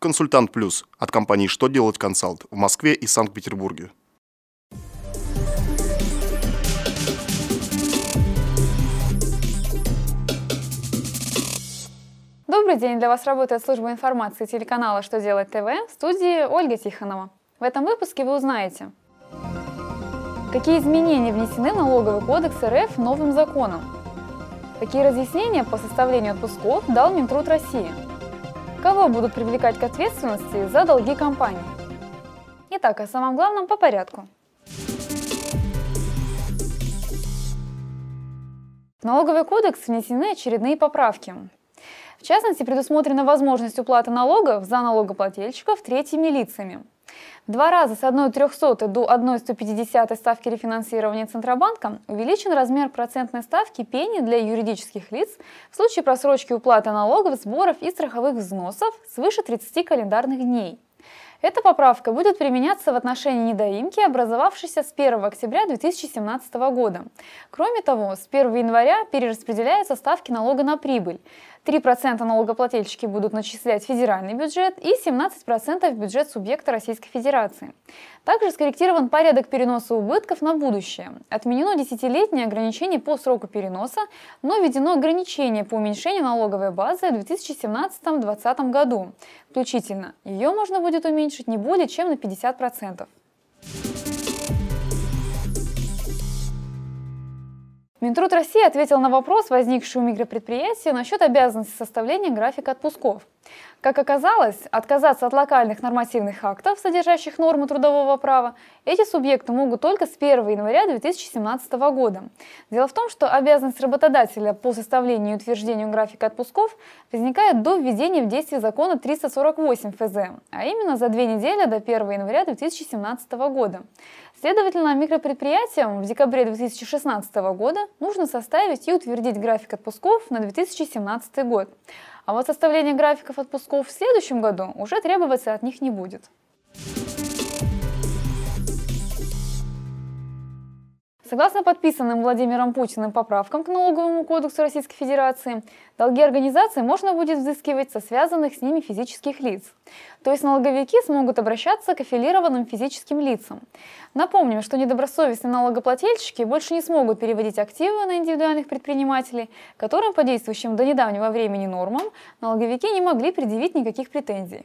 Консультант Плюс от компании «Что делать консалт» в Москве и Санкт-Петербурге. Добрый день! Для вас работает служба информации телеканала «Что делать ТВ» в студии Ольга Тихонова. В этом выпуске вы узнаете, какие изменения внесены налоговый кодекс РФ новым законом, какие разъяснения по составлению отпусков дал Минтруд России, кого будут привлекать к ответственности за долги компании. Итак, о самом главном по порядку. В налоговый кодекс внесены очередные поправки. В частности, предусмотрена возможность уплаты налогов за налогоплательщиков третьими лицами. Два раза с 1,03 до 1,150 ставки рефинансирования Центробанка увеличен размер процентной ставки пени для юридических лиц в случае просрочки уплаты налогов, сборов и страховых взносов свыше 30 календарных дней. Эта поправка будет применяться в отношении недоимки, образовавшейся с 1 октября 2017 года. Кроме того, с 1 января перераспределяются ставки налога на прибыль. 3% налогоплательщики будут начислять федеральный бюджет и 17% в бюджет субъекта Российской Федерации. Также скорректирован порядок переноса убытков на будущее. Отменено десятилетнее ограничение по сроку переноса, но введено ограничение по уменьшению налоговой базы в 2017-2020 году. Включительно ее можно будет уменьшить не более чем на 50%. Минтруд России ответил на вопрос, возникший у микропредприятия насчет обязанности составления графика отпусков. Как оказалось, отказаться от локальных нормативных актов, содержащих нормы трудового права, эти субъекты могут только с 1 января 2017 года. Дело в том, что обязанность работодателя по составлению и утверждению графика отпусков возникает до введения в действие закона 348 ФЗ, а именно за две недели до 1 января 2017 года. Следовательно, микропредприятиям в декабре 2016 года нужно составить и утвердить график отпусков на 2017 год. А вот составление графиков отпусков в следующем году уже требоваться от них не будет. Согласно подписанным Владимиром Путиным поправкам к налоговому кодексу Российской Федерации, долги организации можно будет взыскивать со связанных с ними физических лиц. То есть налоговики смогут обращаться к аффилированным физическим лицам. Напомним, что недобросовестные налогоплательщики больше не смогут переводить активы на индивидуальных предпринимателей, которым по действующим до недавнего времени нормам налоговики не могли предъявить никаких претензий.